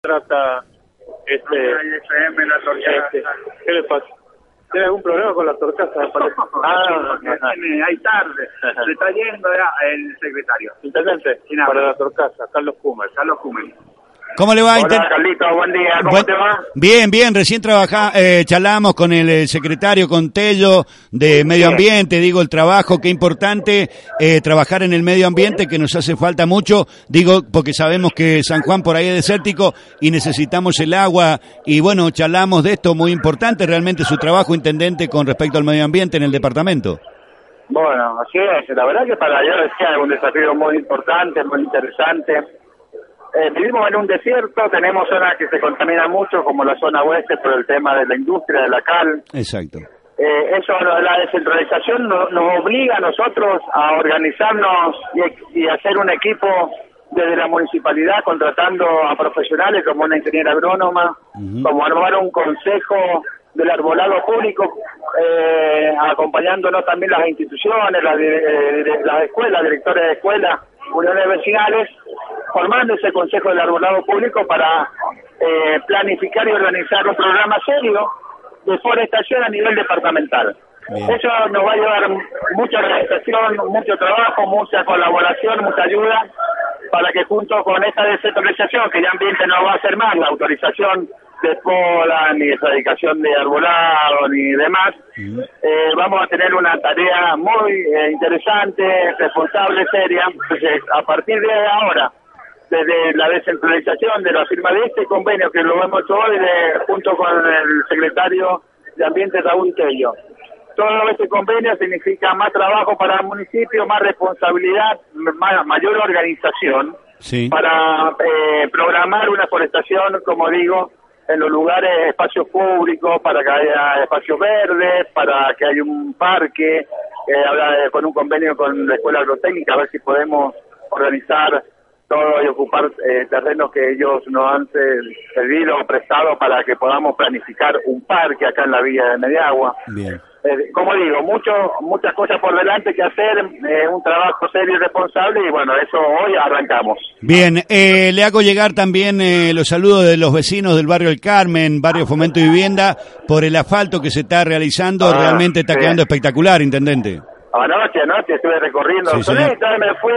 trata este, este, ¿qué le pasa? ¿Tiene algún problema con la torcaza? Ah, hay tarde. Se está yendo ya el secretario. Intendente, para la torcaza, Carlos Kumer. Carlos Kumer. ¿Cómo le va? Hola, Carlito, buen día. ¿Cómo Buen- te va? Bien, bien, recién trabajá, eh, charlamos con el, eh, secretario con Tello de Medio Bien. Ambiente, digo, el trabajo, qué importante eh, trabajar en el medio ambiente, que nos hace falta mucho, digo, porque sabemos que San Juan por ahí es desértico y necesitamos el agua, y bueno, charlamos de esto, muy importante realmente su trabajo, intendente, con respecto al medio ambiente en el departamento. Bueno, así es. La verdad que para yo decía es un desafío muy importante, muy interesante. Eh, vivimos en un desierto, tenemos zonas que se contaminan mucho, como la zona oeste, por el tema de la industria, de la cal. Exacto. Eh, eso, la descentralización no- nos obliga a nosotros a organizarnos y, y hacer un equipo desde la municipalidad, contratando a profesionales como una ingeniera agrónoma, como armar un consejo del arbolado público, eh, acompañándonos también las instituciones, las, eh, las escuelas, directores de escuelas, uniones vecinales, formando ese consejo del arbolado público para eh, planificar y organizar un programa serio de forestación a nivel departamental. Bien. Eso nos va a llevar mucha organización, mucho trabajo, mucha colaboración, mucha ayuda para que junto con esta descentralización, que ya ambiente no va a hacer más, la autorización de poda, ni erradicación de arbolado, ni demás, eh, vamos a tener una tarea muy eh, interesante, responsable, seria. Entonces, a partir de ahora, desde la descentralización de la firma de este convenio que lo hemos hecho hoy de- junto con el secretario de Ambiente Raúl Tello. Todo este convenio significa más trabajo para el municipio, más responsabilidad, ma- mayor organización Sí. para eh, programar una forestación, como digo, en los lugares, espacios públicos, para que haya espacios verdes, para que haya un parque, eh, habla con un convenio con la Escuela Agrotécnica, a ver si podemos organizar todo y ocupar eh, terrenos que ellos nos han ce- cedido o prestado para que podamos planificar un parque acá en la Villa de Mediagua. Bien. Eh, como digo, mucho, muchas cosas por delante que hacer, eh, un trabajo serio y responsable y bueno, eso hoy arrancamos. Bien, eh, le hago llegar también eh, los saludos de los vecinos del barrio El Carmen, barrio Fomento y Vivienda, por el asfalto que se está realizando, Ah, realmente está sí. quedando espectacular, intendente. Anoche, anoche estuve recorriendo Sí, me fue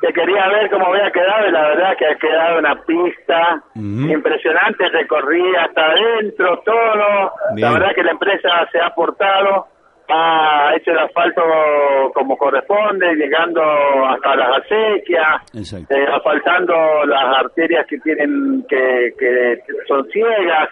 que quería ver cómo había quedado y la verdad que ha quedado una pista impresionante, recorrí hasta adentro todo, Bien. la verdad que la empresa se ha aportado, ha hecho el asfalto como corresponde, llegando hasta las acequias, eh, asfaltando las arterias que tienen que, que son ciegas.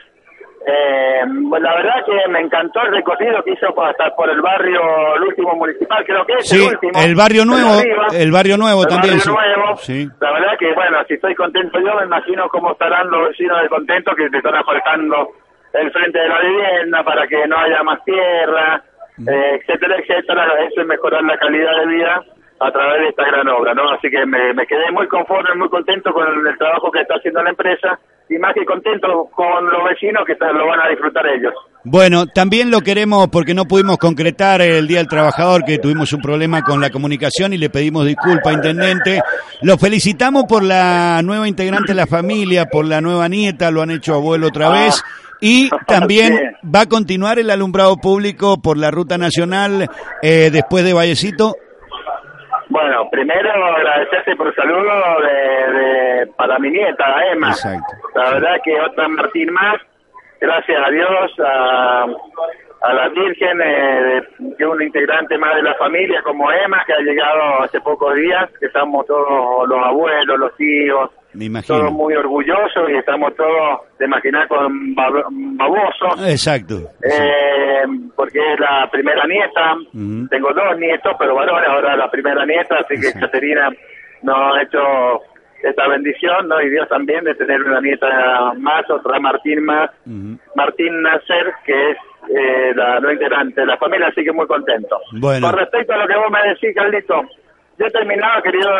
Eh, la verdad que me encantó el recorrido que hizo hasta por el barrio, el último municipal, creo que es Sí, el último. el barrio nuevo, arriba. el barrio nuevo El también. barrio sí. nuevo. Sí. La verdad que, bueno, si estoy contento yo, me imagino cómo estarán los vecinos de contento que te están asfaltando el frente de la vivienda para que no haya más tierra, eh, etcétera, etcétera. Eso es mejorar la calidad de vida a través de esta gran obra, ¿no? Así que me, me quedé muy conforme, muy contento con el, trabajo que está haciendo la empresa y más que contento con los vecinos que lo van a disfrutar ellos. Bueno, también lo queremos porque no pudimos concretar el Día del Trabajador, que tuvimos un problema con la comunicación y le pedimos disculpa, intendente. Lo felicitamos por la nueva integrante de la familia, por la nueva nieta, lo han hecho abuelo otra Ah. vez. Y también va a continuar el alumbrado público por la ruta nacional eh, después de Vallecito. Bueno, primero agradecerte por el saludo de, de- para mi nieta, Emma. Exacto. La verdad que otra Martín más, gracias a Dios, a, a la Virgen, eh, de- que un integrante más de la familia como Emma, que ha llegado hace pocos días, que estamos todos los abuelos, los tíos, Me imagino. todos muy orgullosos y estamos todos, de imaginar, con bab- babosos. Exacto. sí. Eh, porque es la primera nieta, tengo dos nietos, pero varones, ahora la primera nieta, así que. Caterina nos ha hecho esta bendición, ¿no? Y Dios también de tener una nieta más, otra Martín más, Martín Nacer, que es eh, la no integrante de la familia, así que muy contento. Bueno. Con respecto a lo que vos me decís, Carlito, yo terminaba querido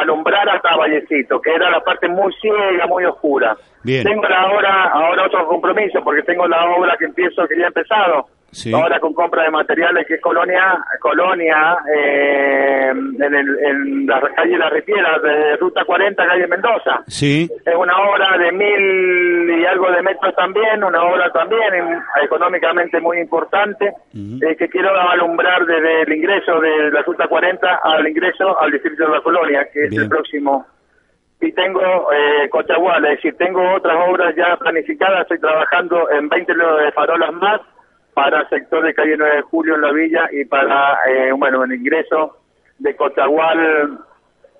alumbrar hasta Vallecito, que era la parte muy ciega, muy oscura. Bien. Tengo la hora, ahora otro compromiso, porque tengo la obra que empiezo, que ya he empezado, Sí. ahora con compra de materiales, que es Colonia, Colonia, eh, en, el, en la calle La Ripiera, de Ruta 40, calle Mendoza. Sí, Es una obra de mil y algo de metros también, una obra también económicamente muy importante, eh, que quiero alumbrar desde el ingreso de la Ruta 40 al ingreso al distrito de la Colonia, que es el próximo. Y tengo eh, Cochagual, es decir, tengo otras obras ya planificadas, estoy trabajando en 20 de farolas más para el sector de calle 9 de Julio en la villa y para, eh, bueno, el ingreso de Cochagual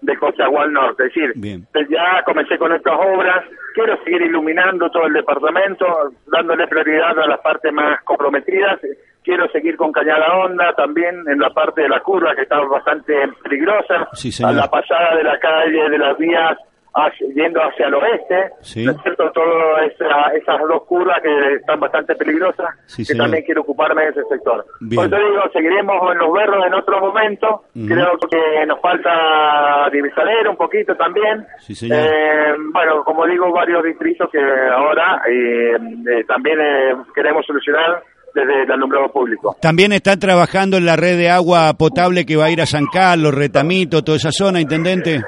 de Cochagual Norte. Es decir, Bien. ya comencé con estas obras, quiero seguir iluminando todo el departamento, dándole prioridad a las partes más comprometidas, quiero seguir con Cañada Honda también en la parte de la curva que está bastante peligrosa, Sí, a la pasada de la calle de las vías hacia- yendo hacia el oeste, Sí. ¿no es cierto? Todas esa- esas dos curvas que están bastante peligrosas, Sí, que también quiero ocuparme de ese sector. Bien. Por eso digo, seguiremos en los berros en otro momento, creo que nos falta divisadero un poquito también. Sí, señor. Eh, bueno, como digo, varios distritos que ahora eh, eh, también eh, queremos solucionar desde el alumbrado público. También está trabajando en la red de agua potable que va a ir a San Carlos, Retamito, toda esa zona, intendente.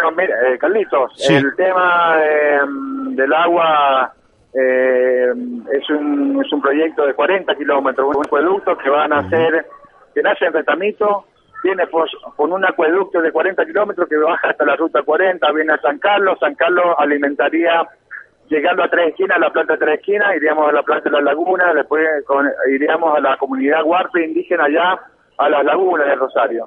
Bueno, mira, eh, Carlitos, Sí. el tema eh, del agua eh, es, un, es un proyecto de 40 kilómetros, un acueducto que van a hacer, que nace en Retamito, viene por, por un acueducto de 40 kilómetros que baja hasta la ruta 40, viene a San Carlos, San Carlos alimentaría, llegando a Tres Esquinas, la planta de Tres Esquinas, iríamos a la planta de la laguna, después con- iríamos a la comunidad huarpe indígena allá, a las lagunas de Rosario.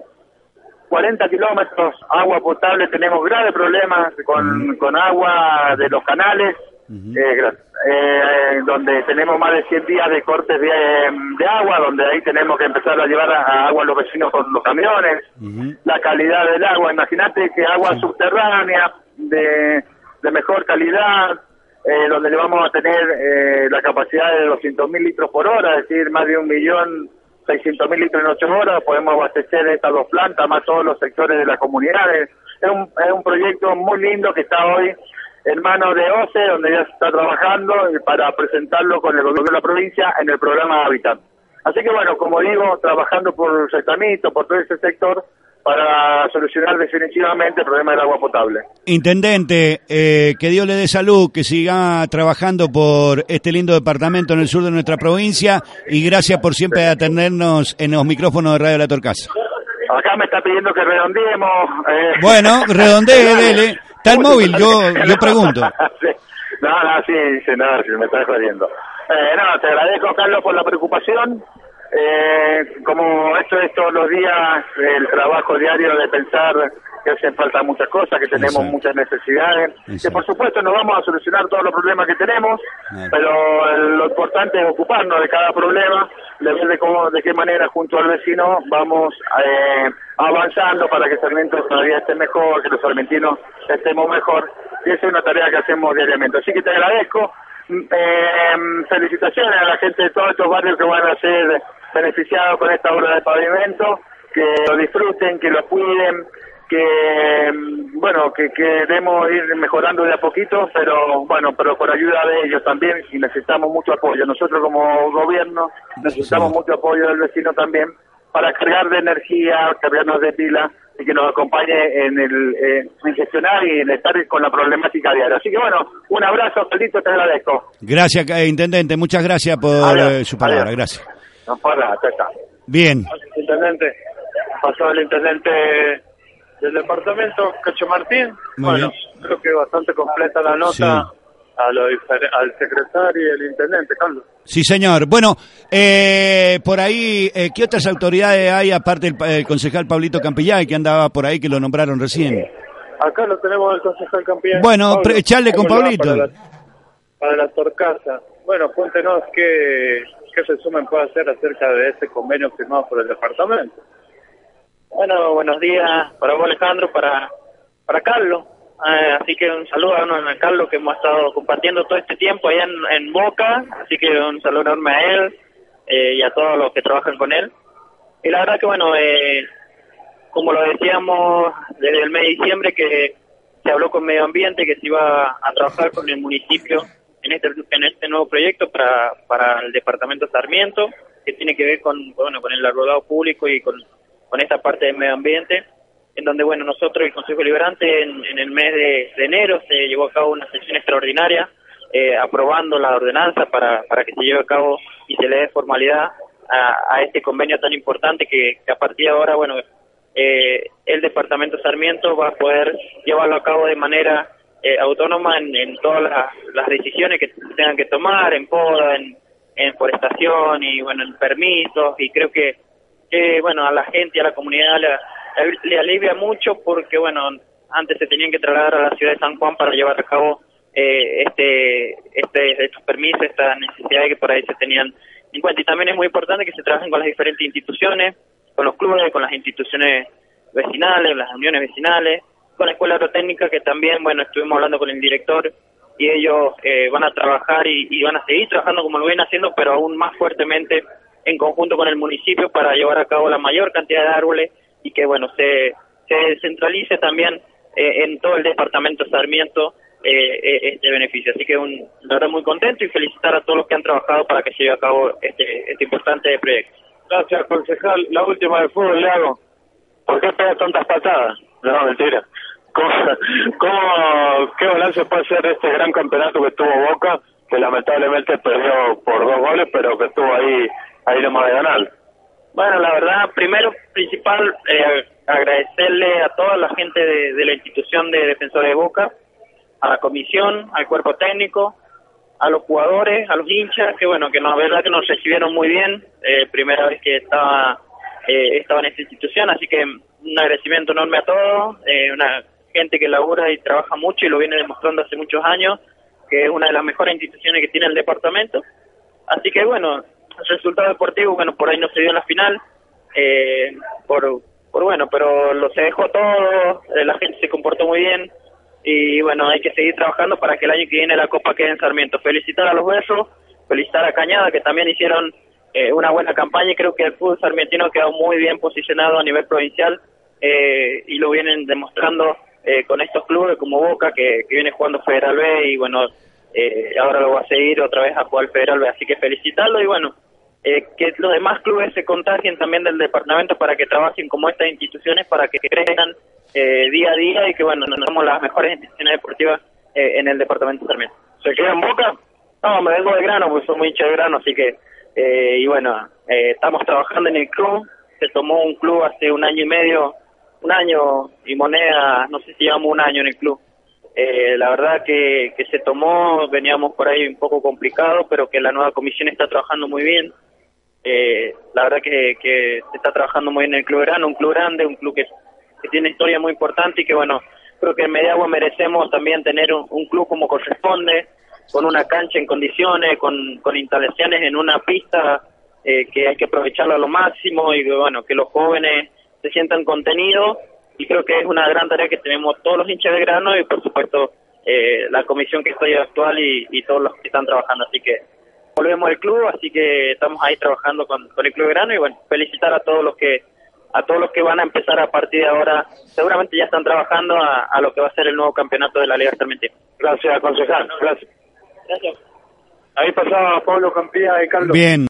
40 kilómetros, agua potable, tenemos graves problemas con, con agua de los canales, eh, eh, donde tenemos más de 100 días de cortes de, de agua, donde ahí tenemos que empezar a llevar a, a agua a los vecinos con los camiones, la calidad del agua, imagínate que agua subterránea de, de mejor calidad, eh, donde le vamos a tener eh, la capacidad de 200.000 litros por hora, es decir, más de un millón 600 mil litros en ocho horas, podemos abastecer estas dos plantas, más todos los sectores de las comunidades. Es un, es un proyecto muy lindo que está hoy en manos de OCE, donde ya se está trabajando para presentarlo con el gobierno de la provincia en el programa Habitat. Así que bueno, como digo, trabajando por Setamito, por todo ese sector, para solucionar definitivamente el problema del agua potable. Intendente, eh, que Dios le dé salud, que siga trabajando por este lindo departamento en el sur de nuestra provincia y gracias por siempre atendernos en los micrófonos de Radio La Torcasa. Acá me está pidiendo que redondeemos. eh. Bueno, redondee, dele. Está el móvil, yo, yo pregunto. No, no, sí, sí, no, sí, me estás jodiendo. Eh, no, te agradezco, Carlos, por la preocupación. Eh, como esto es todos los días, el trabajo diario de pensar que hacen falta muchas cosas, que tenemos Exacto. muchas necesidades, que por supuesto no vamos a solucionar todos los problemas que tenemos, pero eh, lo importante es ocuparnos de cada problema, de ver de, cómo, de qué manera junto al vecino vamos eh, avanzando para que Sarmiento todavía esté mejor, que los sarmentinos estemos mejor, y esa es una tarea que hacemos diariamente. Así que te agradezco, eh, felicitaciones a la gente de todos estos barrios que van a ser beneficiados con esta obra de pavimento, que lo disfruten, que lo cuiden, que mm, bueno que queremos ir mejorando de a poquito pero bueno pero con ayuda de ellos también y necesitamos mucho apoyo. Nosotros como gobierno necesitamos mucho apoyo del vecino también para cargar de energía cargarnos de pila y que nos acompañe en el eh, en gestionar y en estar con la problemática diaria así que bueno un abrazo Felipe te agradezco Gracias, eh, Intendente, muchas gracias por Adiós. eh, su palabra, Adiós. gracias. no está Bien, Intendente, pasó el intendente del departamento, Cacho Martín. Muy bueno, creo que bastante completa la nota Sí. A lo al secretario y el intendente, Carlos. sí señor. Bueno, eh, por ahí, eh, ¿qué otras autoridades hay aparte del el concejal Pablito Campillay que andaba por ahí que lo nombraron recién? Acá lo tenemos el concejal campeón. Bueno, pre- echarle con ¿cómo le va Pablito. Para la, para la Torcasa. Bueno, cuéntenos qué, qué resumen puede hacer acerca de este convenio firmado por el departamento. Bueno, buenos días para vos Alejandro, para para Carlos. Eh, así que un saludo a Carlos que hemos estado compartiendo todo este tiempo allá en, Boca. Así que un saludo enorme a él eh, y a todos los que trabajan con él. Y la verdad que bueno, eh, como lo decíamos desde el mes de diciembre que se habló con Medio Ambiente que se iba a trabajar con el municipio en este en este nuevo proyecto para, para el departamento Sarmiento que tiene que ver con bueno con el arrodado público y con, con esta parte del medio ambiente en donde bueno nosotros el Consejo Liberante en, el mes de, enero se llevó a cabo una sesión extraordinaria eh, aprobando la ordenanza para, para que se lleve a cabo y se le dé formalidad a, este convenio tan importante que, a partir de ahora bueno eh, el departamento Sarmiento va a poder llevarlo a cabo de manera eh, autónoma en, todas las, decisiones que tengan que tomar, en poda, en, forestación y bueno, en permisos y creo que, bueno, a la gente, a la comunidad le, alivia mucho porque bueno, antes se tenían que trasladar a la ciudad de San Juan para llevar a cabo eh, este, este, estos permisos, estas necesidades que por ahí se tenían en cuenta. Y también es muy importante que se trabajen con las diferentes instituciones, con los clubes, con las instituciones vecinales, las uniones vecinales, con la escuela agrotécnica que también, bueno, estuvimos hablando con el director y ellos eh, van a trabajar y, van a seguir trabajando como lo vienen haciendo, pero aún más fuertemente en conjunto con el municipio para llevar a cabo la mayor cantidad de árboles y que, bueno, se, se centralice también eh, en todo el departamento Sarmiento eh, este beneficio. Así que un, la muy contento y felicitar a todos los que han trabajado para que se lleve a cabo este, este importante proyecto. Gracias, concejal. La última de fútbol le hago. ¿Por qué pega tantas patadas? No, mentira. ¿Cómo, qué balance puede ser este gran campeonato que tuvo Boca, que lamentablemente perdió por dos goles, pero que estuvo ahí, ahí más de ganar? Bueno, la verdad, primero, principal, eh, agradecerle a toda la gente de, la institución de Defensores de Boca, a la comisión, al cuerpo técnico, a los jugadores, a los hinchas, que bueno, que la verdad que nos recibieron muy bien, eh, primera vez que estaba, eh, estaba en esta institución, así que un agradecimiento enorme a todos, eh, una gente que labura y trabaja mucho y lo viene demostrando hace muchos años, que es una de las mejores instituciones que tiene el departamento. Así que bueno, resultado deportivo, bueno, por ahí no se dio en la final, eh, por, bueno, pero lo se dejó todo, eh, la gente se comportó muy bien y bueno, hay que seguir trabajando para que el año que viene la Copa quede en Sarmiento. Felicitar a los besos, felicitar a Cañada que también hicieron eh, una buena campaña y creo que el fútbol sarmientino quedó muy bien posicionado a nivel provincial y lo vienen demostrando eh, con estos clubes como Boca, que, viene jugando Federal B y bueno, eh, ahora lo va a seguir otra vez a jugar Federal B, así que felicitarlo y bueno, eh, que los demás clubes se contagien también del departamento para que trabajen como estas instituciones, para que crezcan día a día y que bueno, nos somos las mejores instituciones deportivas en el departamento también. ¿Se queda en Boca? No, me vengo de grano, porque soy muy hincha de grano, así que, y bueno, estamos trabajando en el club, se tomó un club hace un año y medio un año y moneda, no sé si llevamos un año en el club. Eh, la verdad que, que se tomó, veníamos por ahí un poco complicado, pero que la nueva comisión está trabajando muy bien. Eh, la verdad que, que se está trabajando muy bien en el club grande, un club grande, un club que, que tiene historia muy importante y que bueno, creo que en Mediagua merecemos también tener un, un, club como corresponde, con una cancha en condiciones, con, con instalaciones en una pista eh, que hay que aprovecharlo a lo máximo y bueno, que los jóvenes se sientan contenidos y creo que es una gran tarea que tenemos todos los hinchas de grano y por supuesto eh, la comisión que estoy actual y, todos los que están trabajando. Así que volvemos al club, así que estamos ahí trabajando con, el club grano y bueno, felicitar a todos los que a todos los que van a empezar a partir de ahora, seguramente ya están trabajando a, lo que va a ser el nuevo campeonato de la Liga Sarmiento. Gracias, concejal. Gracias. Gracias. Ahí pasaba Pablo Campía y Carlos. Bien.